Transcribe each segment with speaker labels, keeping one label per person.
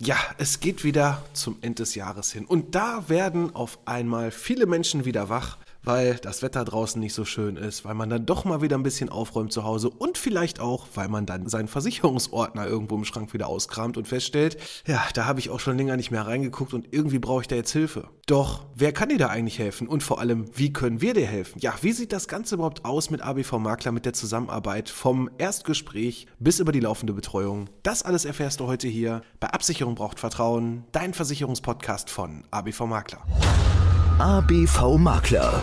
Speaker 1: Ja, es geht wieder zum Ende des Jahres hin. Und da werden auf einmal viele Menschen wieder wach weil das Wetter draußen nicht so schön ist, weil man dann doch mal wieder ein bisschen aufräumt zu Hause und vielleicht auch, weil man dann seinen Versicherungsordner irgendwo im Schrank wieder auskramt und feststellt, ja, da habe ich auch schon länger nicht mehr reingeguckt und irgendwie brauche ich da jetzt Hilfe. Doch, wer kann dir da eigentlich helfen und vor allem, wie können wir dir helfen? Ja, wie sieht das Ganze überhaupt aus mit ABV Makler, mit der Zusammenarbeit vom Erstgespräch bis über die laufende Betreuung? Das alles erfährst du heute hier bei Absicherung braucht Vertrauen, dein Versicherungspodcast von ABV Makler.
Speaker 2: ABV Makler.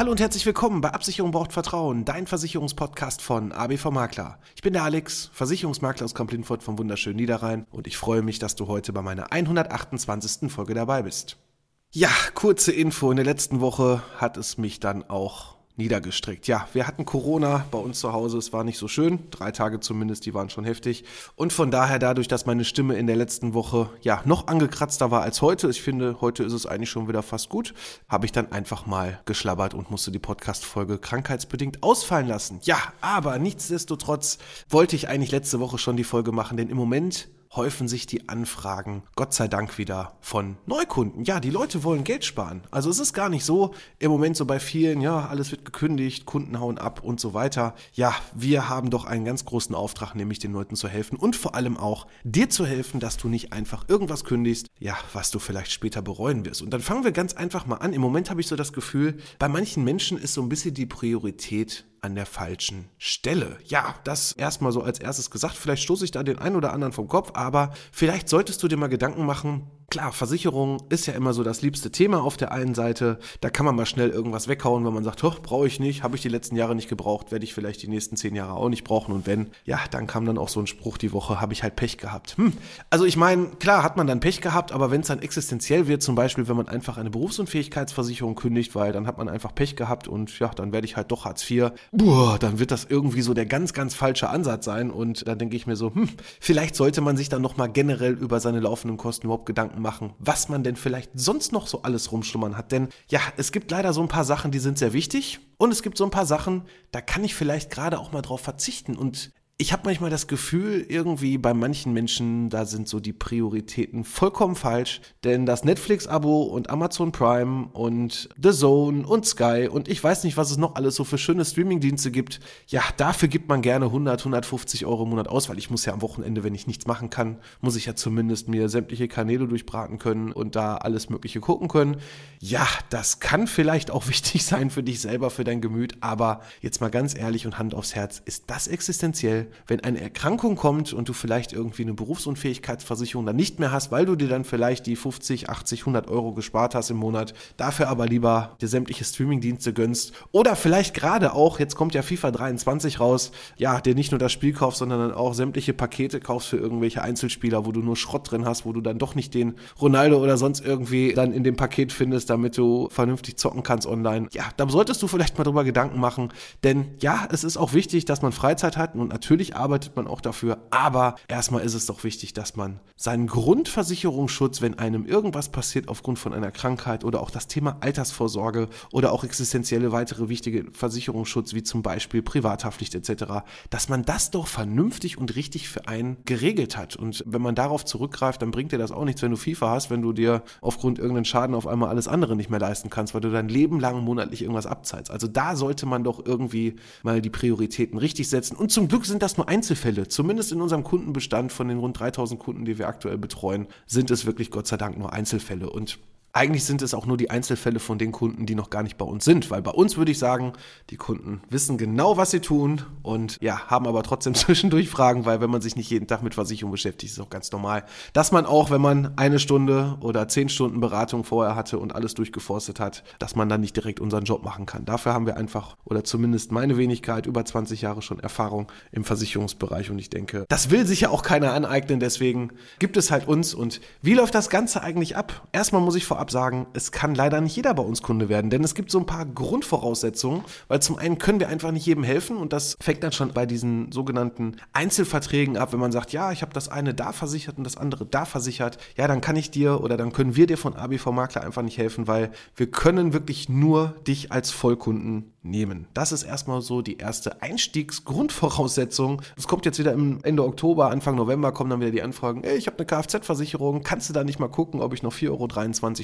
Speaker 1: Hallo und herzlich willkommen bei Absicherung braucht Vertrauen, dein Versicherungspodcast von ABV Makler. Ich bin der Alex, Versicherungsmakler aus Kamp-Lindfort vom wunderschönen Niederrhein und ich freue mich, dass du heute bei meiner 128. Folge dabei bist. Ja, kurze Info. In der letzten Woche hat es mich dann auch niedergestreckt. Ja, wir hatten Corona bei uns zu Hause. Es war nicht so schön. Drei Tage zumindest, die waren schon heftig. Und von daher, dadurch, dass meine Stimme in der letzten Woche ja noch angekratzter war als heute, ich finde, heute ist es eigentlich schon wieder fast gut, habe ich dann einfach mal geschlabbert und musste die Podcast-Folge krankheitsbedingt ausfallen lassen. Ja, aber nichtsdestotrotz wollte ich eigentlich letzte Woche schon die Folge machen, denn im Moment häufen sich die Anfragen, Gott sei Dank wieder, von Neukunden. Ja, die Leute wollen Geld sparen. Also es ist gar nicht so im Moment so bei vielen, ja, alles wird gekündigt, Kunden hauen ab und so weiter. Ja, wir haben doch einen ganz großen Auftrag, nämlich den Leuten zu helfen und vor allem auch dir zu helfen, dass du nicht einfach irgendwas kündigst, ja, was du vielleicht später bereuen wirst. Und dann fangen wir ganz einfach mal an. Im Moment habe ich so das Gefühl, bei manchen Menschen ist so ein bisschen die Priorität an der falschen Stelle. Ja, das erstmal so als erstes gesagt. Vielleicht stoße ich da den einen oder anderen vom Kopf, aber vielleicht solltest du dir mal Gedanken machen, Klar, Versicherung ist ja immer so das liebste Thema auf der einen Seite. Da kann man mal schnell irgendwas weghauen, wenn man sagt, hoch, brauche ich nicht, habe ich die letzten Jahre nicht gebraucht, werde ich vielleicht die nächsten zehn Jahre auch nicht brauchen. Und wenn, ja, dann kam dann auch so ein Spruch die Woche, habe ich halt Pech gehabt. Hm. Also ich meine, klar hat man dann Pech gehabt, aber wenn es dann existenziell wird, zum Beispiel, wenn man einfach eine Berufsunfähigkeitsversicherung kündigt, weil dann hat man einfach Pech gehabt und ja, dann werde ich halt doch Hartz IV, boah, dann wird das irgendwie so der ganz, ganz falsche Ansatz sein. Und dann denke ich mir so, hm, vielleicht sollte man sich dann nochmal generell über seine laufenden Kosten überhaupt Gedanken machen, was man denn vielleicht sonst noch so alles rumschlummern hat. Denn ja, es gibt leider so ein paar Sachen, die sind sehr wichtig. Und es gibt so ein paar Sachen, da kann ich vielleicht gerade auch mal drauf verzichten. Und ich habe manchmal das Gefühl, irgendwie bei manchen Menschen, da sind so die Prioritäten vollkommen falsch. Denn das Netflix-Abo und Amazon Prime und The Zone und Sky und ich weiß nicht, was es noch alles so für schöne Streaming-Dienste gibt. Ja, dafür gibt man gerne 100, 150 Euro im Monat aus, weil ich muss ja am Wochenende, wenn ich nichts machen kann, muss ich ja zumindest mir sämtliche Kanäle durchbraten können und da alles Mögliche gucken können. Ja, das kann vielleicht auch wichtig sein für dich selber, für dein Gemüt, aber jetzt mal ganz ehrlich und Hand aufs Herz, ist das existenziell? Wenn eine Erkrankung kommt und du vielleicht irgendwie eine Berufsunfähigkeitsversicherung dann nicht mehr hast, weil du dir dann vielleicht die 50, 80, 100 Euro gespart hast im Monat, dafür aber lieber dir sämtliche Streamingdienste gönnst oder vielleicht gerade auch, jetzt kommt ja FIFA 23 raus, ja, dir nicht nur das Spiel kaufst, sondern dann auch sämtliche Pakete kaufst für irgendwelche Einzelspieler, wo du nur Schrott drin hast, wo du dann doch nicht den Ronaldo oder sonst irgendwie dann in dem Paket findest, damit du vernünftig zocken kannst online. Ja, da solltest du vielleicht mal drüber Gedanken machen, denn ja, es ist auch wichtig, dass man Freizeit hat und natürlich Natürlich arbeitet man auch dafür, aber erstmal ist es doch wichtig, dass man seinen Grundversicherungsschutz, wenn einem irgendwas passiert aufgrund von einer Krankheit oder auch das Thema Altersvorsorge oder auch existenzielle weitere wichtige Versicherungsschutz wie zum Beispiel Privathaftpflicht etc., dass man das doch vernünftig und richtig für einen geregelt hat. Und wenn man darauf zurückgreift, dann bringt dir das auch nichts, wenn du FIFA hast, wenn du dir aufgrund irgendeinen Schaden auf einmal alles andere nicht mehr leisten kannst, weil du dein Leben lang monatlich irgendwas abzahlst. Also da sollte man doch irgendwie mal die Prioritäten richtig setzen. Und zum Glück sind das nur Einzelfälle. Zumindest in unserem Kundenbestand von den rund 3000 Kunden, die wir aktuell betreuen, sind es wirklich Gott sei Dank nur Einzelfälle. Und eigentlich sind es auch nur die Einzelfälle von den Kunden, die noch gar nicht bei uns sind, weil bei uns würde ich sagen, die Kunden wissen genau, was sie tun und ja, haben aber trotzdem zwischendurch Fragen, weil wenn man sich nicht jeden Tag mit Versicherung beschäftigt, ist es auch ganz normal, dass man auch, wenn man eine Stunde oder zehn Stunden Beratung vorher hatte und alles durchgeforstet hat, dass man dann nicht direkt unseren Job machen kann. Dafür haben wir einfach, oder zumindest meine Wenigkeit, über 20 Jahre schon Erfahrung im Versicherungsbereich und ich denke, das will sich ja auch keiner aneignen, deswegen gibt es halt uns und wie läuft das Ganze eigentlich ab? Erstmal muss ich vor vorab sagen, es kann leider nicht jeder bei uns Kunde werden, denn es gibt so ein paar Grundvoraussetzungen, weil zum einen können wir einfach nicht jedem helfen und das fängt dann schon bei diesen sogenannten Einzelverträgen ab, wenn man sagt, ja, ich habe das eine da versichert und das andere da versichert, ja, dann kann ich dir oder dann können wir dir von ABV Makler einfach nicht helfen, weil wir können wirklich nur dich als Vollkunden nehmen. Das ist erstmal so die erste Einstiegsgrundvoraussetzung. Es kommt jetzt wieder im Ende Oktober, Anfang November kommen dann wieder die Anfragen, ey, ich habe eine Kfz-Versicherung, kannst du da nicht mal gucken, ob ich noch 4,23 Euro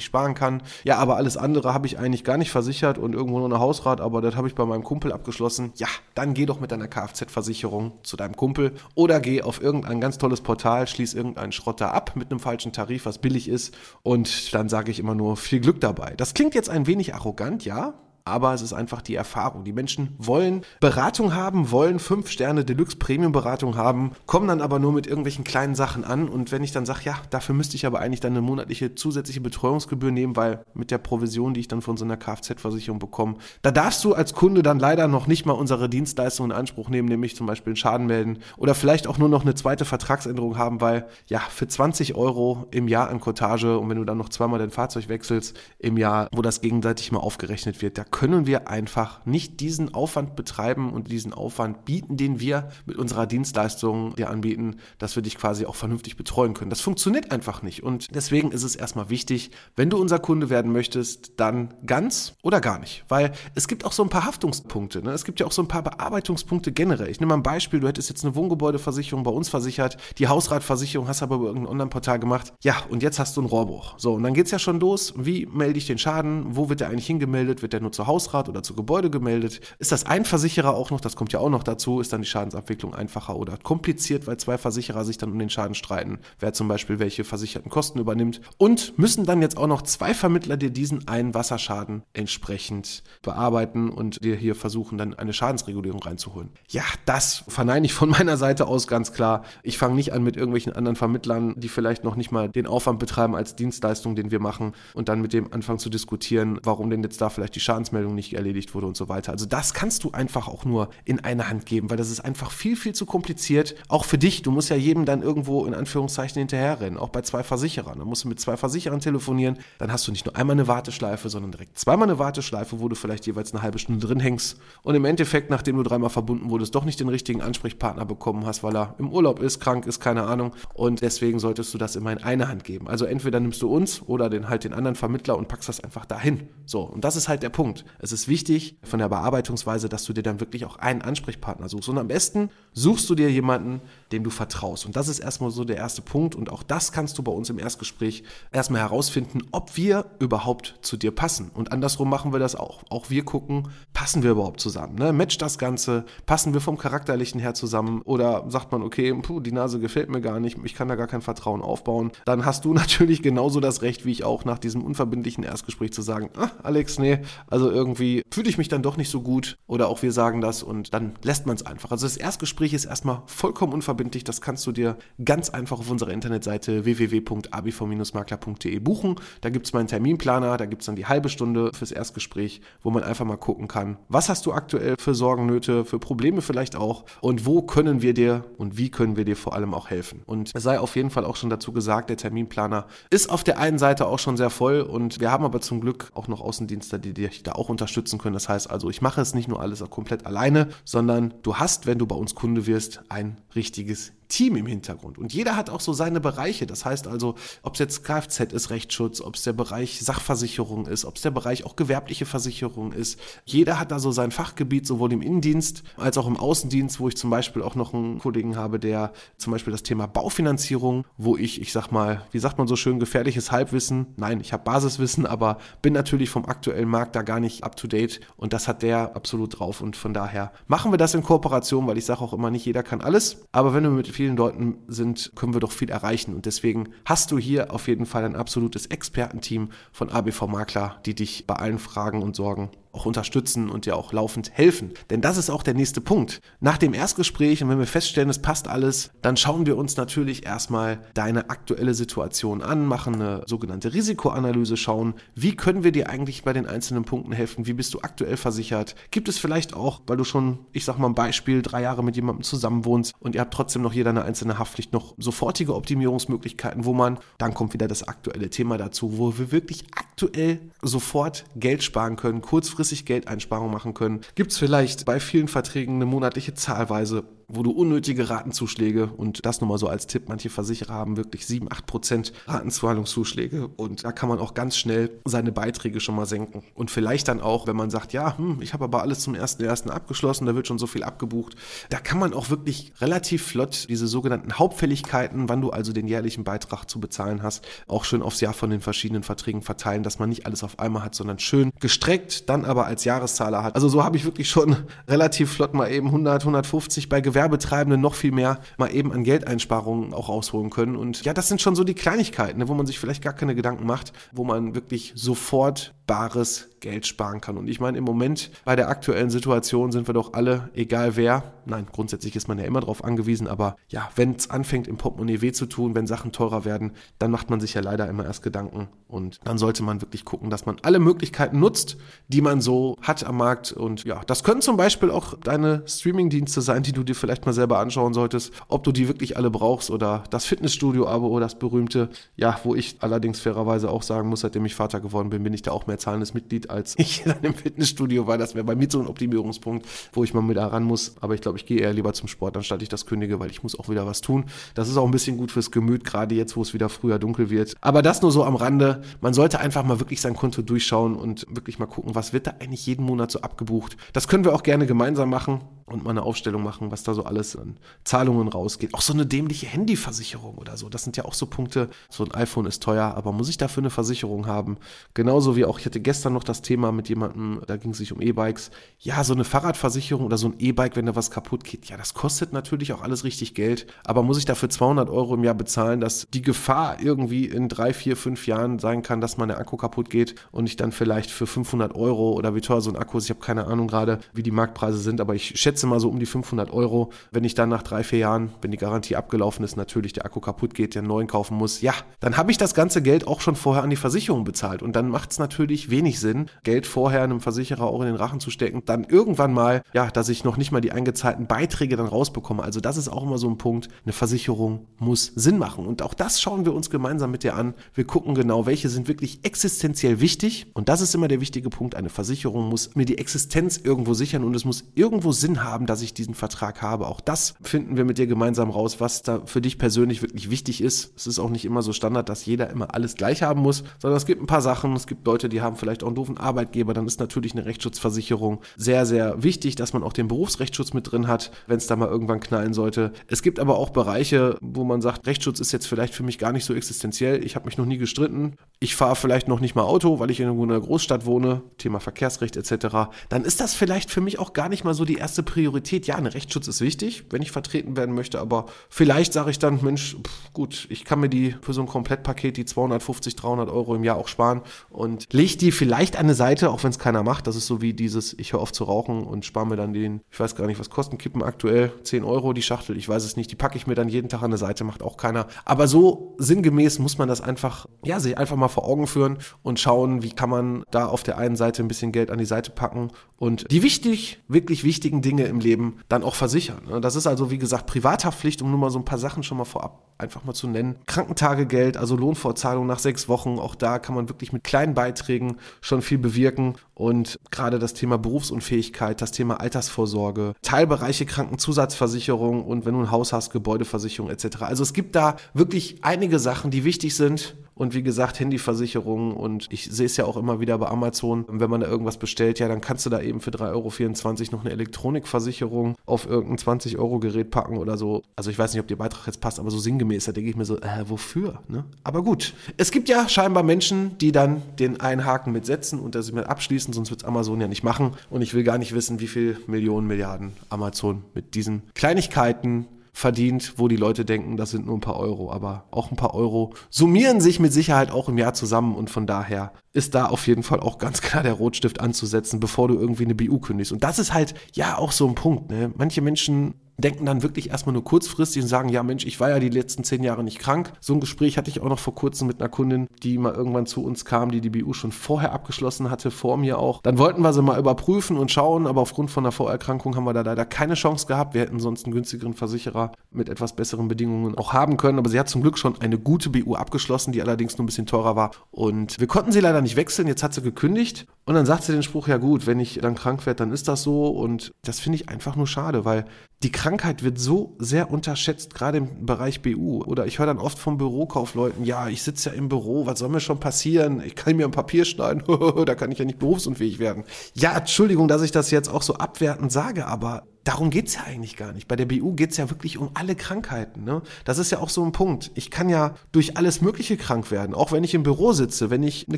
Speaker 1: sparen kann? Ja, aber alles andere habe ich eigentlich gar nicht versichert und irgendwo nur eine Hausrat, aber das habe ich bei meinem Kumpel abgeschlossen. Ja, dann geh doch mit deiner Kfz-Versicherung zu deinem Kumpel oder geh auf irgendein ganz tolles Portal, schließ irgendeinen Schrotter ab mit einem falschen Tarif, was billig ist und dann sage ich immer nur viel Glück dabei. Das klingt jetzt ein wenig arrogant, ja, aber es ist einfach die Erfahrung. Die Menschen wollen Beratung haben, wollen fünf Sterne Deluxe Premium Beratung haben, kommen dann aber nur mit irgendwelchen kleinen Sachen an und wenn ich dann sage, ja, dafür müsste ich aber eigentlich dann eine monatliche zusätzliche Betreuungsgebühr nehmen, weil mit der Provision, die ich dann von so einer Kfz-Versicherung bekomme, da darfst du als Kunde dann leider noch nicht mal unsere Dienstleistung in Anspruch nehmen, nämlich zum Beispiel einen Schaden melden oder vielleicht auch nur noch eine zweite Vertragsänderung haben, weil ja, für 20 Euro im Jahr an Cottage und wenn du dann noch zweimal dein Fahrzeug wechselst im Jahr, wo das gegenseitig mal aufgerechnet wird, da können wir einfach nicht diesen Aufwand betreiben und diesen Aufwand bieten, den wir mit unserer Dienstleistung dir anbieten, dass wir dich quasi auch vernünftig betreuen können. Das funktioniert einfach nicht. Und deswegen ist es erstmal wichtig, wenn du unser Kunde werden möchtest, dann ganz oder gar nicht. Weil es gibt auch so ein paar Haftungspunkte. Ne? Es gibt ja auch so ein paar Bearbeitungspunkte generell. Ich nehme mal ein Beispiel, du hättest jetzt eine Wohngebäudeversicherung bei uns versichert, die Hausratversicherung hast aber über irgendein Online-Portal gemacht. Ja, und jetzt hast du einen Rohrbruch. So, und dann geht es ja schon los. Wie melde ich den Schaden? Wo wird der eigentlich hingemeldet? Wird der nur zu Hausrat oder zu Gebäude gemeldet. Ist das ein Versicherer auch noch, das kommt ja auch noch dazu, ist dann die Schadensabwicklung einfacher oder kompliziert, weil zwei Versicherer sich dann um den Schaden streiten, wer zum Beispiel welche versicherten Kosten übernimmt. Und müssen dann jetzt auch noch zwei Vermittler dir diesen einen Wasserschaden entsprechend bearbeiten und dir hier versuchen, dann eine Schadensregulierung reinzuholen. Ja, das verneine ich von meiner Seite aus ganz klar. Ich fange nicht an mit irgendwelchen anderen Vermittlern, die vielleicht noch nicht mal den Aufwand betreiben als Dienstleistung, den wir machen und dann mit dem anfangen zu diskutieren, warum denn jetzt da vielleicht die Schadensmeldung nicht erledigt wurde und so weiter. Also das kannst du einfach auch nur in eine Hand geben, weil das ist einfach viel, viel zu kompliziert. Auch für dich. Du musst ja jedem dann irgendwo in Anführungszeichen hinterherrennen. Auch bei zwei Versicherern. Dann musst du mit zwei Versicherern telefonieren. Dann hast du nicht nur einmal eine Warteschleife, sondern direkt zweimal eine Warteschleife, wo du vielleicht jeweils eine halbe Stunde drin hängst. Und im Endeffekt, nachdem du dreimal verbunden wurdest, doch nicht den richtigen Ansprechpartner bekommen hast, weil er im Urlaub ist, krank ist, keine Ahnung. Und deswegen solltest du das immer in eine Hand geben. Also entweder nimmst du uns oder den halt den anderen Vermittler und packst das einfach dahin. So. Und das ist halt der Punkt. Es ist wichtig von der Bearbeitungsweise, dass du dir dann wirklich auch einen Ansprechpartner suchst. Und am besten suchst du dir jemanden, dem du vertraust. Und das ist erstmal so der erste Punkt. Und auch das kannst du bei uns im Erstgespräch erstmal herausfinden, ob wir überhaupt zu dir passen. Und andersrum machen wir das auch. Auch wir gucken, passen wir überhaupt zusammen? Ne? Matcht das Ganze? Passen wir vom Charakterlichen her zusammen? Oder sagt man, okay, puh, die Nase gefällt mir gar nicht, ich kann da gar kein Vertrauen aufbauen? Dann hast du natürlich genauso das Recht, wie ich auch, nach diesem unverbindlichen Erstgespräch zu sagen, ah, Alex, nee, also irgendwie fühle ich mich dann doch nicht so gut oder auch wir sagen das und dann lässt man es einfach. Also das Erstgespräch ist erstmal vollkommen unverbindlich. Das kannst du dir ganz einfach auf unserer Internetseite www.abv-makler.de buchen. Da gibt es meinen Terminplaner, da gibt es dann die halbe Stunde fürs Erstgespräch, wo man einfach mal gucken kann, Was hast du aktuell für Sorgennöte, für Probleme vielleicht auch? Und wo können wir dir und wie können wir dir vor allem auch helfen? Und es sei auf jeden Fall auch schon dazu gesagt, der Terminplaner ist auf der einen Seite auch schon sehr voll und wir haben aber zum Glück auch noch Außendienste, die dich da auch unterstützen können. Das heißt also, ich mache es nicht nur alles komplett alleine, sondern du hast, wenn du bei uns Kunde wirst, ein richtiges Team im Hintergrund. Und jeder hat auch so seine Bereiche. Das heißt also, ob es jetzt Kfz ist, Rechtsschutz, ob es der Bereich Sachversicherung ist, ob es der Bereich auch gewerbliche Versicherung ist. Jeder hat da so sein Fachgebiet, sowohl im Innendienst als auch im Außendienst, wo ich zum Beispiel auch noch einen Kollegen habe, der zum Beispiel das Thema Baufinanzierung, wo ich, ich sag mal, wie sagt man so schön, gefährliches Halbwissen. Nein, ich habe Basiswissen, aber bin natürlich vom aktuellen Markt da gar nicht up to date und das hat der absolut drauf. Und von daher machen wir das in Kooperation, weil ich sage auch immer, nicht jeder kann alles. Aber wenn du mit vielen Leuten sind, können wir doch viel erreichen. Und deswegen hast du hier auf jeden Fall ein absolutes Expertenteam von ABV Makler, die dich bei allen Fragen und Sorgen auch unterstützen und dir auch laufend helfen. Denn das ist auch der nächste Punkt. Nach dem Erstgespräch und wenn wir feststellen, es passt alles, dann schauen wir uns natürlich erstmal deine aktuelle Situation an, machen eine sogenannte Risikoanalyse, schauen, wie können wir dir eigentlich bei den einzelnen Punkten helfen, wie bist du aktuell versichert, gibt es vielleicht auch, weil du schon, ich sag mal ein Beispiel, drei Jahre mit jemandem zusammenwohnst und ihr habt trotzdem noch jeder eine einzelne Haftpflicht, noch sofortige Optimierungsmöglichkeiten, wo man, dann kommt wieder das aktuelle Thema dazu, wo wir wirklich aktuell sofort Geld sparen können, kurzfristig Geldeinsparungen machen können. Gibt es vielleicht bei vielen Verträgen eine monatliche Zahlweise wo du unnötige Ratenzuschläge und das nur mal so als Tipp, manche Versicherer haben wirklich 7, 8 Prozent Ratenzahlungszuschläge und da kann man auch ganz schnell seine Beiträge schon mal senken. Und vielleicht dann auch, wenn man sagt, ja, hm, ich habe aber alles zum 1.1. abgeschlossen, da wird schon so viel abgebucht, da kann man auch wirklich relativ flott diese sogenannten Hauptfälligkeiten, wann du also den jährlichen Beitrag zu bezahlen hast, auch schön aufs Jahr von den verschiedenen Verträgen verteilen, dass man nicht alles auf einmal hat, sondern schön gestreckt, dann aber als Jahreszahler hat. Also so habe ich wirklich schon relativ flott mal eben 100, 150 bei Gewerbe Gewerbetreibende noch viel mehr mal eben an Geldeinsparungen auch rausholen können. Und ja, das sind schon so die Kleinigkeiten, ne, wo man sich vielleicht gar keine Gedanken macht, wo man wirklich sofort bares Geld sparen kann. Und ich meine, im Moment bei der aktuellen Situation sind wir doch alle, egal wer, nein, grundsätzlich ist man ja immer darauf angewiesen, aber ja, wenn es anfängt, im Portemonnaie weh zu tun, wenn Sachen teurer werden, dann macht man sich ja leider immer erst Gedanken. Und dann sollte man wirklich gucken, dass man alle Möglichkeiten nutzt, die man so hat am Markt. Und ja, das können zum Beispiel auch deine Streaming-Dienste sein, die du dir vielleicht mal selber anschauen solltest, ob du die wirklich alle brauchst oder das Fitnessstudio-Abo oder das berühmte, ja, wo ich allerdings fairerweise auch sagen muss, seitdem ich Vater geworden bin, bin ich da auch mehr zahlendes Mitglied, als ich dann im Fitnessstudio war. Das wäre bei mir so ein Optimierungspunkt, wo ich mal mit ran muss. Aber ich glaube, ich gehe eher lieber zum Sport, anstatt ich das kündige, weil ich muss auch wieder was tun. Das ist auch ein bisschen gut fürs Gemüt, gerade jetzt, wo es wieder früher dunkel wird. Aber das nur so am Rande. Man sollte einfach mal wirklich sein Konto durchschauen und wirklich mal gucken, was wird da eigentlich jeden Monat so abgebucht. Das können wir auch gerne gemeinsam machen und mal eine Aufstellung machen, was da so alles an Zahlungen rausgeht. Auch so eine dämliche Handyversicherung oder so. Das sind ja auch so Punkte. So ein iPhone ist teuer, aber muss ich dafür eine Versicherung haben? Genauso wie auch, hatte gestern noch das Thema mit jemandem, da ging es sich um E-Bikes. Ja, so eine Fahrradversicherung oder so ein E-Bike, wenn da was kaputt geht. Ja, das kostet natürlich auch alles richtig Geld. Aber muss ich dafür 200 Euro im Jahr bezahlen, dass die Gefahr irgendwie in drei, vier, fünf Jahren sein kann, dass mein Akku kaputt geht und ich dann vielleicht für 500 Euro oder wie teuer so ein Akku ist, ich habe keine Ahnung gerade, wie die Marktpreise sind, aber ich schätze mal so um die 500 Euro. Wenn ich dann nach drei, vier Jahren, wenn die Garantie abgelaufen ist, natürlich der Akku kaputt geht, der neuen kaufen muss, ja, dann habe ich das ganze Geld auch schon vorher an die Versicherung bezahlt. Und dann macht es natürlich wenig Sinn, Geld vorher einem Versicherer auch in den Rachen zu stecken. Dann irgendwann mal, ja, dass ich noch nicht mal die eingezahlten Beiträge dann rausbekomme. Also das ist auch immer so ein Punkt. Eine Versicherung muss Sinn machen. Und auch das schauen wir uns gemeinsam mit dir an. Wir gucken genau, welche sind wirklich existenziell wichtig. Und das ist immer der wichtige Punkt. Eine Versicherung muss mir die Existenz irgendwo sichern und es muss irgendwo Sinn haben, dass ich diesen Vertrag habe. Auch das finden wir mit dir gemeinsam raus, was da für dich persönlich wirklich wichtig ist. Es ist auch nicht immer so Standard, dass jeder immer alles gleich haben muss, sondern es gibt ein paar Sachen. Es gibt Leute, die haben vielleicht auch einen doofen Arbeitgeber. Dann ist natürlich eine Rechtsschutzversicherung sehr, sehr wichtig, dass man auch den Berufsrechtsschutz mit drin hat, wenn es da mal irgendwann knallen sollte. Es gibt aber auch Bereiche, wo man sagt, Rechtsschutz ist jetzt vielleicht für mich gar nicht so existenziell. Ich habe mich noch nie gestritten. Ich fahre vielleicht noch nicht mal Auto, weil ich in einer Großstadt wohne. Thema Verkehrsrecht etc. Dann ist das vielleicht für mich auch gar nicht mal so die erste Priorität Priorität, ja, ein Rechtsschutz ist wichtig, wenn ich vertreten werden möchte, aber vielleicht sage ich dann, Mensch, pff, gut, ich kann mir die für so ein Komplettpaket die 250, 300 Euro im Jahr auch sparen und lege ich dir vielleicht eine Seite, auch wenn es keiner macht, das ist so wie dieses, ich höre auf zu rauchen und spare mir dann den, ich weiß gar nicht, was kosten Kippen aktuell, 10 Euro die Schachtel, ich weiß es nicht, die packe ich mir dann jeden Tag an eine Seite, macht auch keiner. Aber so sinngemäß muss man das einfach, ja, sich einfach mal vor Augen führen und schauen, wie kann man da auf der einen Seite ein bisschen Geld an die Seite packen und die wichtig, wirklich wichtigen Dinge im Leben dann auch versichern. Ne? Das ist also, wie gesagt, Privathaftpflicht, um nur mal so ein paar Sachen schon mal vorab einfach mal zu nennen. Krankentagegeld, also Lohnfortzahlung nach sechs Wochen, auch da kann man wirklich mit kleinen Beiträgen schon viel bewirken. Und gerade das Thema Berufsunfähigkeit, das Thema Altersvorsorge, Teilbereiche Krankenzusatzversicherung und wenn du ein Haus hast, Gebäudeversicherung etc. Also es gibt da wirklich einige Sachen, die wichtig sind und wie gesagt, Handyversicherung und ich sehe es ja auch immer wieder bei Amazon, wenn man da irgendwas bestellt, ja, dann kannst du da eben für 3,24 Euro noch eine Elektronikversicherung auf irgendein 20-Euro-Gerät packen oder so. Also ich weiß nicht, ob der Beitrag jetzt passt, aber so sinngemäß, da denke ich mir so, äh, wofür? Ne? Aber gut, es gibt ja scheinbar Menschen, die dann den Einhaken mitsetzen und das mit abschließen, sonst wird es Amazon ja nicht machen. Und ich will gar nicht wissen, wie viel Millionen, Milliarden Amazon mit diesen Kleinigkeiten verdient, wo die Leute denken, das sind nur ein paar Euro, aber auch ein paar Euro summieren sich mit Sicherheit auch im Jahr zusammen und von daher ist da auf jeden Fall auch ganz klar der Rotstift anzusetzen, bevor du irgendwie eine BU kündigst. Und das ist halt ja auch so ein Punkt. Ne? Manche Menschen denken dann wirklich erstmal nur kurzfristig und sagen, ja Mensch, ich war ja die letzten zehn Jahre nicht krank. So ein Gespräch hatte ich auch noch vor kurzem mit einer Kundin, die mal irgendwann zu uns kam, die die BU schon vorher abgeschlossen hatte, vor mir auch. Dann wollten wir sie mal überprüfen und schauen, aber aufgrund von einer Vorerkrankung haben wir da leider keine Chance gehabt. Wir hätten sonst einen günstigeren Versicherer mit etwas besseren Bedingungen auch haben können, aber sie hat zum Glück schon eine gute BU abgeschlossen, die allerdings nur ein bisschen teurer war und wir konnten sie leider nicht wechseln. Jetzt hat sie gekündigt und dann sagt sie den Spruch, ja gut, wenn ich dann krank werde, dann ist das so und das finde ich einfach nur schade, weil die Krankheit wird so sehr unterschätzt, gerade im Bereich BU. Oder ich höre dann oft von Bürokaufleuten, ja, ich sitze ja im Büro, was soll mir schon passieren? Ich kann mir ein Papier schneiden, da kann ich ja nicht berufsunfähig werden. Ja, Entschuldigung, dass ich das jetzt auch so abwertend sage, aber darum geht's ja eigentlich gar nicht. Bei der BU geht's ja wirklich um alle Krankheiten. Ne? Das ist ja auch so ein Punkt. Ich kann ja durch alles Mögliche krank werden, auch wenn ich im Büro sitze, wenn ich eine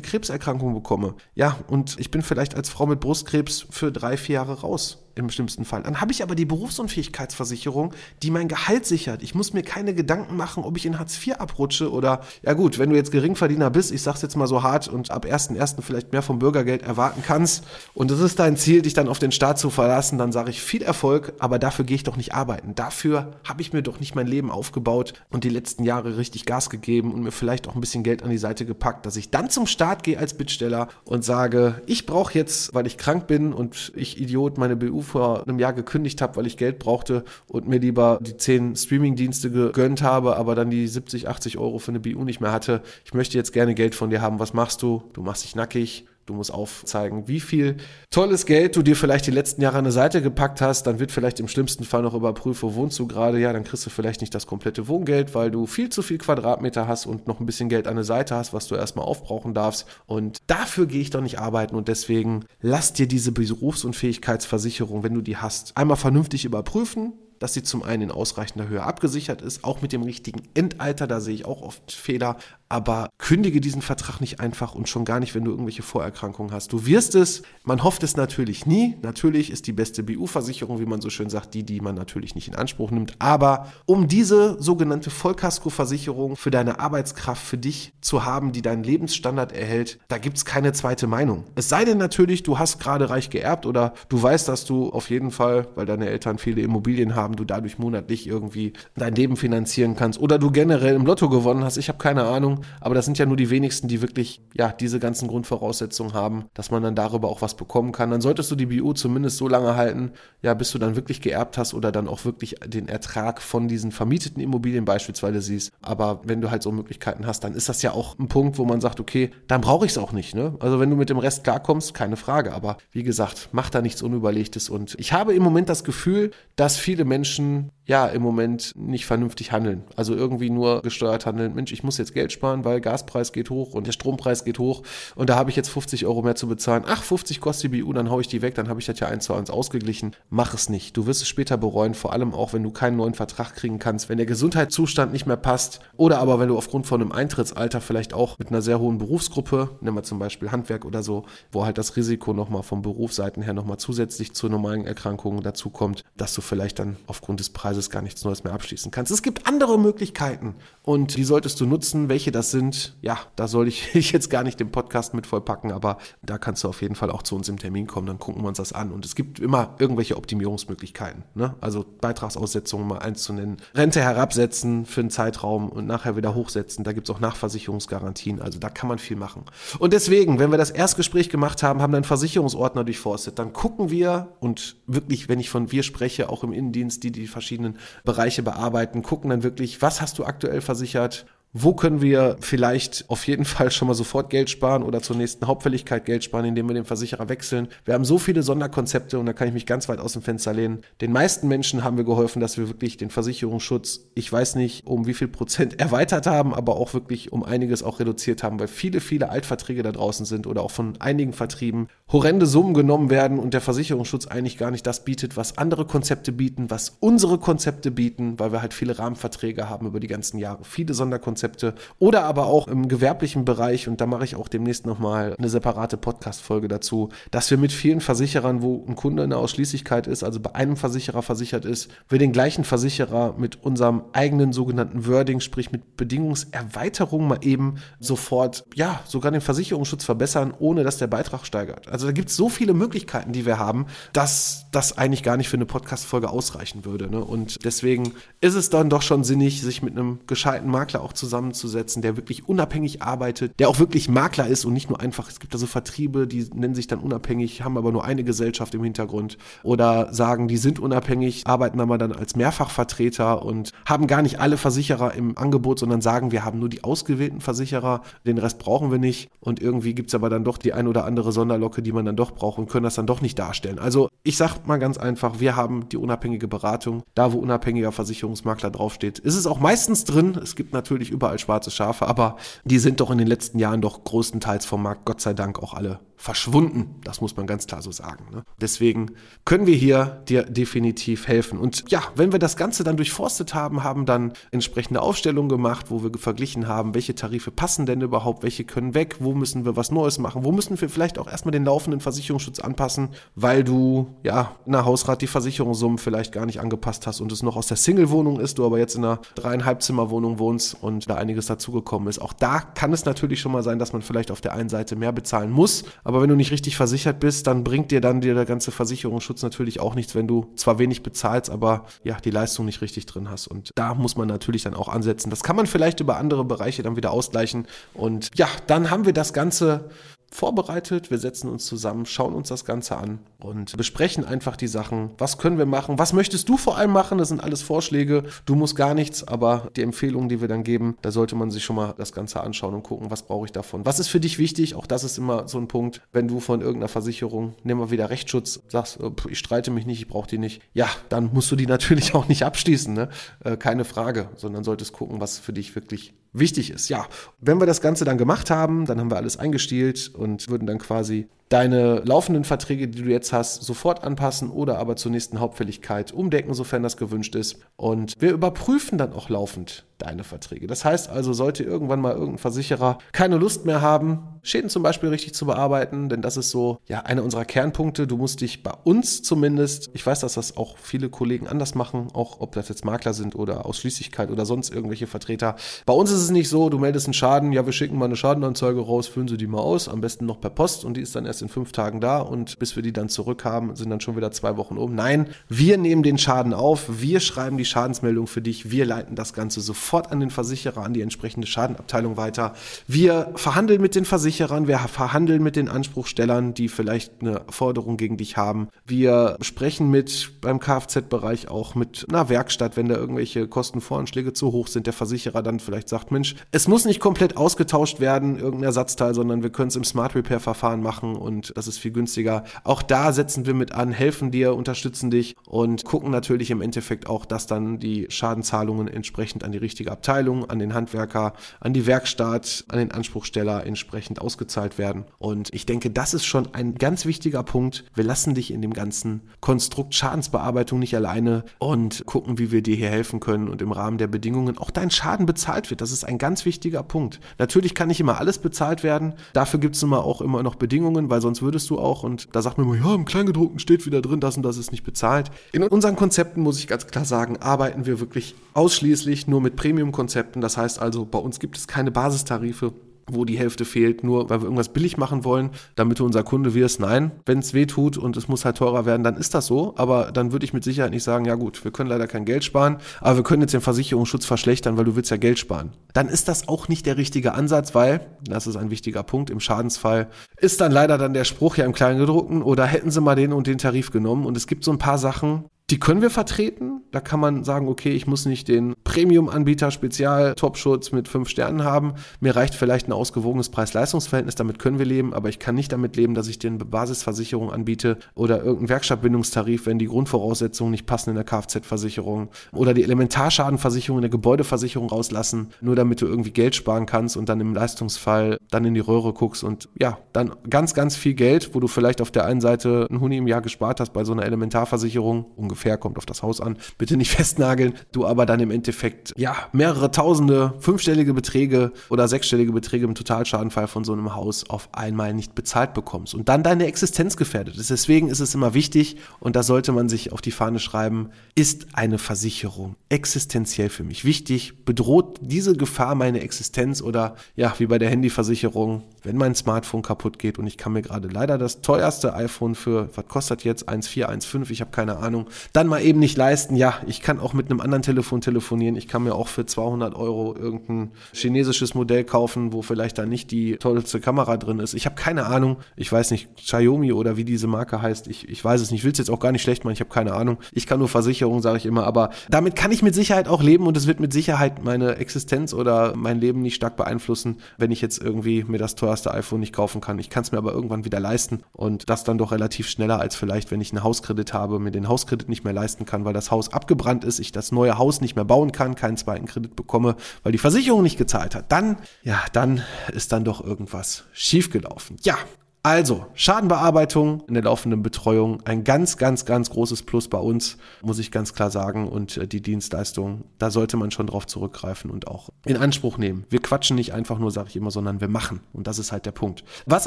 Speaker 1: Krebserkrankung bekomme. Ja, und ich bin vielleicht als Frau mit Brustkrebs für drei, vier Jahre raus im schlimmsten Fall. Dann habe ich aber die Berufsunfähigkeitsversicherung, die mein Gehalt sichert. Ich muss mir keine Gedanken machen, ob ich in Hartz IV abrutsche oder, ja gut, wenn du jetzt Geringverdiener bist, ich sag's jetzt mal so hart und ab 1.1. vielleicht mehr vom Bürgergeld erwarten kannst und es ist dein Ziel, dich dann auf den Staat zu verlassen, dann sage ich viel Erfolg, aber dafür gehe ich doch nicht arbeiten. Dafür habe ich mir doch nicht mein Leben aufgebaut und die letzten Jahre richtig Gas gegeben und mir vielleicht auch ein bisschen Geld an die Seite gepackt, dass ich dann zum Staat gehe als Bittsteller und sage, ich brauche jetzt, weil ich krank bin und ich Idiot meine BU vor einem Jahr gekündigt habe, weil ich Geld brauchte und mir lieber die zehn Streaming-Dienste gegönnt habe, aber dann die 70, 80 Euro für eine BU nicht mehr hatte. Ich möchte jetzt gerne Geld von dir haben. Was machst du? Du machst dich nackig. Du musst aufzeigen, wie viel tolles Geld du dir vielleicht die letzten Jahre an eine Seite gepackt hast. Dann wird vielleicht im schlimmsten Fall noch überprüft, wo wohnst du gerade. Ja, dann kriegst du vielleicht nicht das komplette Wohngeld, weil du viel zu viel Quadratmeter hast und noch ein bisschen Geld an der Seite hast, was du erstmal aufbrauchen darfst. Und dafür gehe ich doch nicht arbeiten und deswegen lass dir diese Berufsunfähigkeitsversicherung, wenn du die hast, einmal vernünftig überprüfen dass sie zum einen in ausreichender Höhe abgesichert ist, auch mit dem richtigen Endalter, da sehe ich auch oft Fehler, aber kündige diesen Vertrag nicht einfach und schon gar nicht, wenn du irgendwelche Vorerkrankungen hast. Du wirst es, man hofft es natürlich nie. Natürlich ist die beste BU-Versicherung, wie man so schön sagt, die, die man natürlich nicht in Anspruch nimmt. Aber um diese sogenannte Vollkasko-Versicherung für deine Arbeitskraft, für dich zu haben, die deinen Lebensstandard erhält, da gibt es keine zweite Meinung. Es sei denn natürlich, du hast gerade reich geerbt oder du weißt, dass du auf jeden Fall, weil deine Eltern viele Immobilien haben, du dadurch monatlich irgendwie dein Leben finanzieren kannst oder du generell im Lotto gewonnen hast. Ich habe keine Ahnung aber das sind ja nur die wenigsten, die wirklich ja diese ganzen Grundvoraussetzungen haben, dass man dann darüber auch was bekommen kann. Dann solltest du die BU zumindest so lange halten, ja, bis du dann wirklich geerbt hast oder dann auch wirklich den Ertrag von diesen vermieteten Immobilien beispielsweise siehst. Aber wenn du halt so Möglichkeiten hast, dann ist das ja auch ein Punkt, wo man sagt, okay, dann brauche ich es auch nicht. Ne? Also wenn du mit dem Rest klarkommst, keine Frage. Aber wie gesagt, mach da nichts Unüberlegtes. Und ich habe im Moment das Gefühl, dass viele Menschen ja im Moment nicht vernünftig handeln. Also irgendwie nur gesteuert handeln. Mensch, ich muss jetzt Geld sparen, weil Gaspreis geht hoch und der Strompreis geht hoch und da habe ich jetzt 50 Euro mehr zu bezahlen. Ach, 50 kostet die BU, dann haue ich die weg, dann habe ich das ja eins zu eins ausgeglichen. Mach es nicht. Du wirst es später bereuen, vor allem auch, wenn du keinen neuen Vertrag kriegen kannst, wenn der Gesundheitszustand nicht mehr passt oder aber wenn du aufgrund von einem Eintrittsalter vielleicht auch mit einer sehr hohen Berufsgruppe, nehmen wir zum Beispiel Handwerk oder so, wo halt das Risiko nochmal vom Berufsseiten her nochmal zusätzlich zu normalen Erkrankungen dazu kommt, dass du vielleicht dann aufgrund des Preises Basis gar nichts Neues mehr abschließen kannst. Es gibt andere Möglichkeiten und die solltest du nutzen. Welche das sind, ja, da soll ich, ich jetzt gar nicht den Podcast mit vollpacken, aber da kannst du auf jeden Fall auch zu uns im Termin kommen, dann gucken wir uns das an. Und es gibt immer irgendwelche Optimierungsmöglichkeiten. Ne? Also Beitragsaussetzungen mal eins zu nennen, Rente herabsetzen für einen Zeitraum und nachher wieder hochsetzen. Da gibt es auch Nachversicherungsgarantien. Also da kann man viel machen. Und deswegen, wenn wir das Erstgespräch gemacht haben, haben dann Versicherungsordner durchforstet, dann gucken wir und wirklich, wenn ich von wir spreche, auch im Innendienst, die die verschiedenen Bereiche bearbeiten, gucken dann wirklich, was hast du aktuell versichert, wo können wir vielleicht auf jeden Fall schon mal sofort Geld sparen oder zur nächsten Hauptfälligkeit Geld sparen, indem wir den Versicherer wechseln? Wir haben so viele Sonderkonzepte und da kann ich mich ganz weit aus dem Fenster lehnen. Den meisten Menschen haben wir geholfen, dass wir wirklich den Versicherungsschutz, ich weiß nicht, um wie viel Prozent erweitert haben, aber auch wirklich um einiges auch reduziert haben, weil viele, viele Altverträge da draußen sind oder auch von einigen Vertrieben horrende Summen genommen werden und der Versicherungsschutz eigentlich gar nicht das bietet, was andere Konzepte bieten, was unsere Konzepte bieten, weil wir halt viele Rahmenverträge haben über die ganzen Jahre, viele Sonderkonzepte Konzepte oder aber auch im gewerblichen Bereich und da mache ich auch demnächst nochmal eine separate Podcast-Folge dazu, dass wir mit vielen Versicherern, wo ein Kunde in der Ausschließlichkeit ist, also bei einem Versicherer versichert ist, wir den gleichen Versicherer mit unserem eigenen sogenannten Wording, sprich mit Bedingungserweiterung mal eben sofort, ja, sogar den Versicherungsschutz verbessern, ohne dass der Beitrag steigert. Also da gibt es so viele Möglichkeiten, die wir haben, dass das eigentlich gar nicht für eine Podcast-Folge ausreichen würde. Ne? Und deswegen ist es dann doch schon sinnig, sich mit einem gescheiten Makler auch zusammen zusammenzusetzen, der wirklich unabhängig arbeitet, der auch wirklich Makler ist und nicht nur einfach, es gibt da so Vertriebe, die nennen sich dann unabhängig, haben aber nur eine Gesellschaft im Hintergrund oder sagen, die sind unabhängig, arbeiten aber dann als Mehrfachvertreter und haben gar nicht alle Versicherer im Angebot, sondern sagen, wir haben nur die ausgewählten Versicherer, den Rest brauchen wir nicht und irgendwie gibt es aber dann doch die ein oder andere Sonderlocke, die man dann doch braucht und können das dann doch nicht darstellen. Also ich sag mal ganz einfach, wir haben die unabhängige Beratung, da wo unabhängiger Versicherungsmakler draufsteht, ist es auch meistens drin. Es gibt natürlich überall schwarze Schafe, aber die sind doch in den letzten Jahren doch größtenteils vom Markt Gott sei Dank auch alle verschwunden. Das muss man ganz klar so sagen. Ne? Deswegen können wir hier dir definitiv helfen. Und ja, wenn wir das Ganze dann durchforstet haben, haben dann entsprechende Aufstellungen gemacht, wo wir verglichen haben, welche Tarife passen denn überhaupt, welche können weg, wo müssen wir was Neues machen, wo müssen wir vielleicht auch erstmal den laufenden Versicherungsschutz anpassen, weil du ja in der Hausrat die Versicherungssummen vielleicht gar nicht angepasst hast und es noch aus der Single-Wohnung ist, du aber jetzt in einer dreieinhalb Zimmer-Wohnung wohnst und da einiges dazugekommen ist. Auch da kann es natürlich schon mal sein, dass man vielleicht auf der einen Seite mehr bezahlen muss, aber wenn du nicht richtig versichert bist, dann bringt dir dann dir der ganze Versicherungsschutz natürlich auch nichts, wenn du zwar wenig bezahlst, aber ja, die Leistung nicht richtig drin hast. Und da muss man natürlich dann auch ansetzen. Das kann man vielleicht über andere Bereiche dann wieder ausgleichen. Und ja, dann haben wir das Ganze vorbereitet. Wir setzen uns zusammen, schauen uns das Ganze an und besprechen einfach die Sachen. Was können wir machen? Was möchtest du vor allem machen? Das sind alles Vorschläge. Du musst gar nichts, aber die Empfehlungen, die wir dann geben, da sollte man sich schon mal das Ganze anschauen und gucken, was brauche ich davon? Was ist für dich wichtig? Auch das ist immer so ein Punkt, wenn du von irgendeiner Versicherung, nehmen wir wieder Rechtsschutz, sagst, äh, ich streite mich nicht, ich brauche die nicht. Ja, dann musst du die natürlich auch nicht abschließen, ne? Äh, keine Frage, sondern solltest gucken, was für dich wirklich wichtig ist. Ja, wenn wir das Ganze dann gemacht haben, dann haben wir alles eingestielt und würden dann quasi deine laufenden Verträge, die du jetzt hast, sofort anpassen oder aber zur nächsten Hauptfälligkeit umdecken, sofern das gewünscht ist. Und wir überprüfen dann auch laufend deine Verträge. Das heißt also, sollte irgendwann mal irgendein Versicherer keine Lust mehr haben, Schäden zum Beispiel richtig zu bearbeiten, denn das ist so ja einer unserer Kernpunkte. Du musst dich bei uns zumindest, ich weiß, dass das auch viele Kollegen anders machen, auch ob das jetzt Makler sind oder Ausschließlichkeit oder sonst irgendwelche Vertreter. Bei uns ist es nicht so, du meldest einen Schaden, ja, wir schicken mal eine Schadenanzeige raus, füllen sie die mal aus, am besten noch per Post und die ist dann erst in fünf Tagen da und bis wir die dann zurückhaben, sind dann schon wieder zwei Wochen um. Nein, wir nehmen den Schaden auf, wir schreiben die Schadensmeldung für dich, wir leiten das Ganze sofort an den Versicherer, an die entsprechende Schadenabteilung weiter. Wir verhandeln mit den Versicherern, wir verhandeln mit den Anspruchstellern, die vielleicht eine Forderung gegen dich haben. Wir sprechen mit beim Kfz-Bereich auch mit einer Werkstatt, wenn da irgendwelche Kostenvoranschläge zu hoch sind, der Versicherer dann vielleicht sagt, Mensch, es muss nicht komplett ausgetauscht werden, irgendein Ersatzteil, sondern wir können es im Smart Repair Verfahren machen und das ist viel günstiger. Auch da setzen wir mit an, helfen dir, unterstützen dich und gucken natürlich im Endeffekt auch, dass dann die Schadenzahlungen entsprechend an die richtige Abteilung, an den Handwerker, an die Werkstatt, an den Anspruchsteller entsprechend ausgezahlt werden. Und ich denke, das ist schon ein ganz wichtiger Punkt. Wir lassen dich in dem ganzen Konstrukt Schadensbearbeitung nicht alleine und gucken, wie wir dir hier helfen können und im Rahmen der Bedingungen auch dein Schaden bezahlt wird. Das ist ein ganz wichtiger Punkt. Natürlich kann nicht immer alles bezahlt werden. Dafür gibt es immer auch immer noch Bedingungen, weil sonst würdest du auch, und da sagt man immer, ja, im Kleingedruckten steht wieder drin, das und das ist nicht bezahlt. In unseren Konzepten, muss ich ganz klar sagen, arbeiten wir wirklich ausschließlich nur mit Premium-Konzepten. Das heißt also, bei uns gibt es keine Basistarife wo die Hälfte fehlt, nur weil wir irgendwas billig machen wollen, damit du unser Kunde wirst. Nein, wenn es weh tut und es muss halt teurer werden, dann ist das so. Aber dann würde ich mit Sicherheit nicht sagen, ja gut, wir können leider kein Geld sparen, aber wir können jetzt den Versicherungsschutz verschlechtern, weil du willst ja Geld sparen. Dann ist das auch nicht der richtige Ansatz, weil, das ist ein wichtiger Punkt, im Schadensfall ist dann leider dann der Spruch ja im Kleingedruckten oder hätten sie mal den und den Tarif genommen. Und es gibt so ein paar Sachen, die können wir vertreten. Da kann man sagen, okay, ich muss nicht den Premium-Anbieter Spezial Top-Schutz mit fünf Sternen haben. Mir reicht vielleicht ein ausgewogenes Preis-Leistungs-Verhältnis, damit können wir leben, aber ich kann nicht damit leben, dass ich eine Basisversicherung anbiete oder irgendeinen Werkstattbindungstarif, wenn die Grundvoraussetzungen nicht passen in der Kfz-Versicherung oder die Elementarschadenversicherung in der Gebäudeversicherung rauslassen, nur damit du irgendwie Geld sparen kannst und dann im Leistungsfall dann in die Röhre guckst und ja, dann ganz, ganz viel Geld, wo du vielleicht auf der einen Seite ein Huni im Jahr gespart hast bei so einer Elementarversicherung, ungefähr ungefähr, kommt auf das Haus an, bitte nicht festnageln, du aber dann im Endeffekt, ja, mehrere tausende, fünfstellige Beträge oder sechsstellige Beträge im Totalschadenfall von so einem Haus auf einmal nicht bezahlt bekommst und dann deine Existenz gefährdet ist. Deswegen ist es immer wichtig und da sollte man sich auf die Fahne schreiben, ist eine Versicherung existenziell für mich wichtig, bedroht diese Gefahr meine Existenz oder ja, wie bei der Handyversicherung, wenn mein Smartphone kaputt geht und ich kann mir gerade leider das teuerste iPhone für, was kostet jetzt, 1,4, 1,5, ich habe keine Ahnung, dann mal eben nicht leisten. Ja, ich kann auch mit einem anderen Telefon telefonieren. Ich kann mir auch für 200 Euro irgendein chinesisches Modell kaufen, wo vielleicht da nicht die tollste Kamera drin ist. Ich habe keine Ahnung. Ich weiß nicht, Xiaomi oder wie diese Marke heißt. Ich, ich weiß es nicht. Ich will es jetzt auch gar nicht schlecht machen. Ich habe keine Ahnung. Ich kann nur Versicherung, sage ich immer. Aber damit kann ich mit Sicherheit auch leben und es wird mit Sicherheit meine Existenz oder mein Leben nicht stark beeinflussen, wenn ich jetzt irgendwie mir das teuerste iPhone nicht kaufen kann. Ich kann es mir aber irgendwann wieder leisten und das dann doch relativ schneller als vielleicht, wenn ich einen Hauskredit habe, mir den Hauskredit nicht mehr leisten kann, weil das Haus abgebrannt ist, ich das neue Haus nicht mehr bauen kann, keinen zweiten Kredit bekomme, weil die Versicherung nicht gezahlt hat, dann, ja, dann ist dann doch irgendwas schiefgelaufen. Ja, also, Schadenbearbeitung in der laufenden Betreuung, ein ganz, ganz, ganz großes Plus bei uns, muss ich ganz klar sagen. Und äh, die Dienstleistung, da sollte man schon drauf zurückgreifen und auch in Anspruch nehmen. Wir quatschen nicht einfach nur, sage ich immer, sondern wir machen. Und das ist halt der Punkt. Was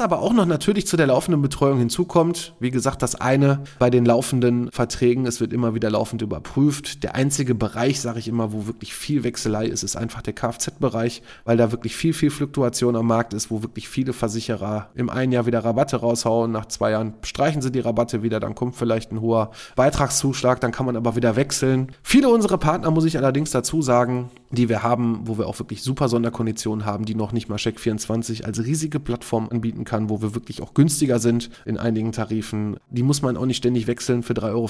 Speaker 1: aber auch noch natürlich zu der laufenden Betreuung hinzukommt, wie gesagt, das eine bei den laufenden Verträgen, es wird immer wieder laufend überprüft. Der einzige Bereich, sage ich immer, wo wirklich viel Wechselei ist, ist einfach der Kfz-Bereich, weil da wirklich viel, viel Fluktuation am Markt ist, wo wirklich viele Versicherer im einen Jahr wieder Rabatte raushauen, nach zwei Jahren streichen sie die Rabatte wieder, dann kommt vielleicht ein hoher Beitragszuschlag, dann kann man aber wieder wechseln. Viele unserer Partner, muss ich allerdings dazu sagen, die wir haben, wo wir auch wirklich super Sonderkonditionen haben, die noch nicht mal Check24 als riesige Plattform anbieten kann, wo wir wirklich auch günstiger sind in einigen Tarifen. Die muss man auch nicht ständig wechseln für 3,24 Euro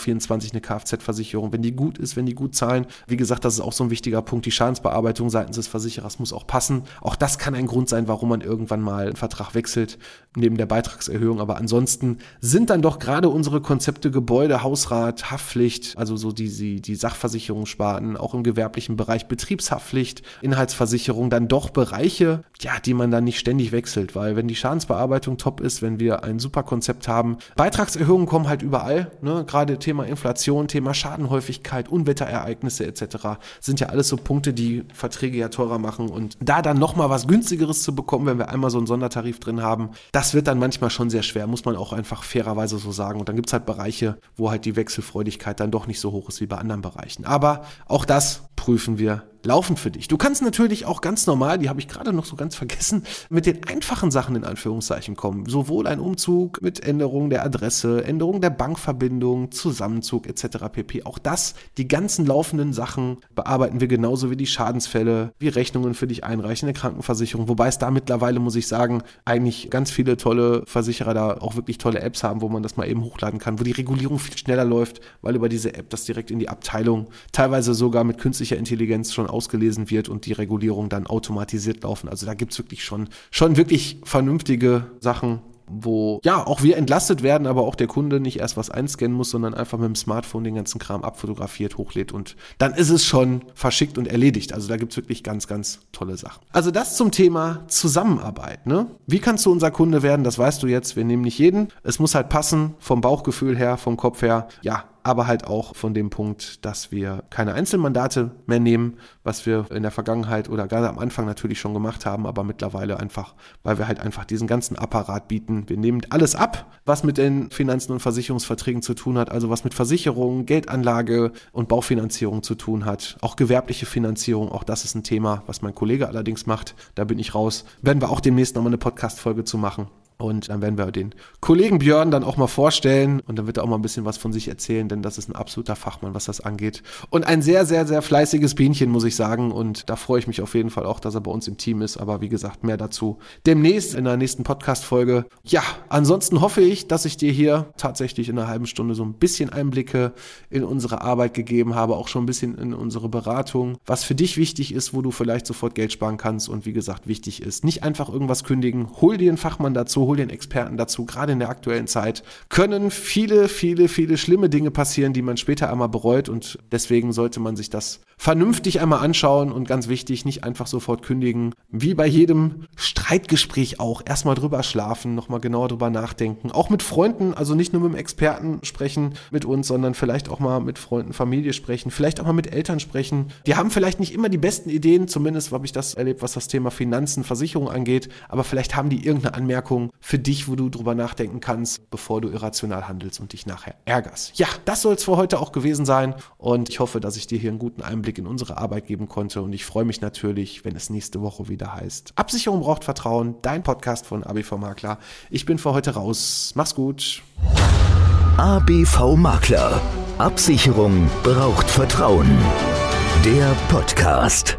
Speaker 1: eine Kfz-Versicherung. Wenn die gut ist, wenn die gut zahlen. Wie gesagt, das ist auch so ein wichtiger Punkt. Die Schadensbearbeitung seitens des Versicherers muss auch passen. Auch das kann ein Grund sein, warum man irgendwann mal einen Vertrag wechselt, neben der Beitragserhöhung. Aber ansonsten sind dann doch gerade unsere Konzepte Gebäude, Hausrat, Haftpflicht, also so die, die, Sachversicherungssparten, auch im gewerblichen Bereich Betriebshaft Haftpflicht, Inhaltsversicherung dann doch Bereiche, ja, die man dann nicht ständig wechselt, weil wenn die Schadensbearbeitung top ist, wenn wir ein super Konzept haben, Beitragserhöhungen kommen halt überall, ne? gerade Thema Inflation, Thema Schadenhäufigkeit, Unwetterereignisse etc. sind ja alles so Punkte, die Verträge ja teurer machen und da dann nochmal was günstigeres zu bekommen, wenn wir einmal so einen Sondertarif drin haben, das wird dann manchmal schon sehr schwer, muss man auch einfach fairerweise so sagen und dann gibt es halt Bereiche, wo halt die Wechselfreudigkeit dann doch nicht so hoch ist wie bei anderen Bereichen. Aber auch das prüfen wir laufen für dich. Du kannst natürlich auch ganz normal, die habe ich gerade noch so ganz vergessen, mit den einfachen Sachen in Anführungszeichen kommen. Sowohl ein Umzug mit Änderung der Adresse, Änderung der Bankverbindung, Zusammenzug etc. pp. Auch das, die ganzen laufenden Sachen bearbeiten wir genauso wie die Schadensfälle, wie Rechnungen für dich einreichen, eine Krankenversicherung. Wobei es da mittlerweile, muss ich sagen, eigentlich ganz viele tolle Versicherer da auch wirklich tolle Apps haben, wo man das mal eben hochladen kann, wo die Regulierung viel schneller läuft, weil über diese App das direkt in die Abteilung, teilweise sogar mit künstlicher Intelligenz schon ausgelesen wird und die Regulierung dann automatisiert laufen. Also da gibt's wirklich schon, schon wirklich vernünftige Sachen, wo ja auch wir entlastet werden, aber auch der Kunde nicht erst was einscannen muss, sondern einfach mit dem Smartphone den ganzen Kram abfotografiert, hochlädt und dann ist es schon verschickt und erledigt. Also da gibt's wirklich ganz, ganz tolle Sachen. Also das zum Thema Zusammenarbeit. Ne? Wie kannst du unser Kunde werden? Das weißt du jetzt. Wir nehmen nicht jeden. Es muss halt passen vom Bauchgefühl her, vom Kopf her. Ja, aber halt auch von dem Punkt, dass wir keine Einzelmandate mehr nehmen, was wir in der Vergangenheit oder gerade am Anfang natürlich schon gemacht haben, aber mittlerweile einfach, weil wir halt einfach diesen ganzen Apparat bieten. Wir nehmen alles ab, was mit den Finanzen und Versicherungsverträgen zu tun hat, also was mit Versicherungen, Geldanlage und Baufinanzierung zu tun hat. Auch gewerbliche Finanzierung, auch das ist ein Thema, was mein Kollege allerdings macht. Da bin ich raus. Werden wir auch demnächst nochmal eine Podcast-Folge zu machen. Und dann werden wir den Kollegen Björn dann auch mal vorstellen und dann wird er auch mal ein bisschen was von sich erzählen, denn das ist ein absoluter Fachmann, was das angeht. Und ein sehr, sehr, sehr fleißiges Bienchen, muss ich sagen. Und da freue ich mich auf jeden Fall auch, dass er bei uns im Team ist. Aber wie gesagt, mehr dazu demnächst in der nächsten Podcast-Folge. Ja, ansonsten hoffe ich, dass ich dir hier tatsächlich in einer halben Stunde so ein bisschen Einblicke in unsere Arbeit gegeben habe, auch schon ein bisschen in unsere Beratung, was für dich wichtig ist, wo du vielleicht sofort Geld sparen kannst. Und wie gesagt, wichtig ist, nicht einfach irgendwas kündigen, hol dir einen Fachmann dazu hol den Experten dazu. Gerade in der aktuellen Zeit können viele, viele, viele schlimme Dinge passieren, die man später einmal bereut und deswegen sollte man sich das vernünftig einmal anschauen und ganz wichtig, nicht einfach sofort kündigen. Wie bei jedem Streitgespräch auch. Erstmal drüber schlafen, nochmal genauer drüber nachdenken. Auch mit Freunden, also nicht nur mit dem Experten sprechen mit uns, sondern vielleicht auch mal mit Freunden, Familie sprechen, vielleicht auch mal mit Eltern sprechen. Die haben vielleicht nicht immer die besten Ideen, zumindest habe ich das erlebt, was das Thema Finanzen, Versicherung angeht, aber vielleicht haben die irgendeine Anmerkung für dich, wo du drüber nachdenken kannst, bevor du irrational handelst und dich nachher ärgerst. Ja, das soll es für heute auch gewesen sein und ich hoffe, dass ich dir hier einen guten Einblick in unsere Arbeit geben konnte. Und ich freue mich natürlich, wenn es nächste Woche wieder heißt. Absicherung braucht Vertrauen, dein Podcast von ABV Makler. Ich bin für heute raus. Mach's gut.
Speaker 2: ABV Makler. Absicherung braucht Vertrauen. Der Podcast.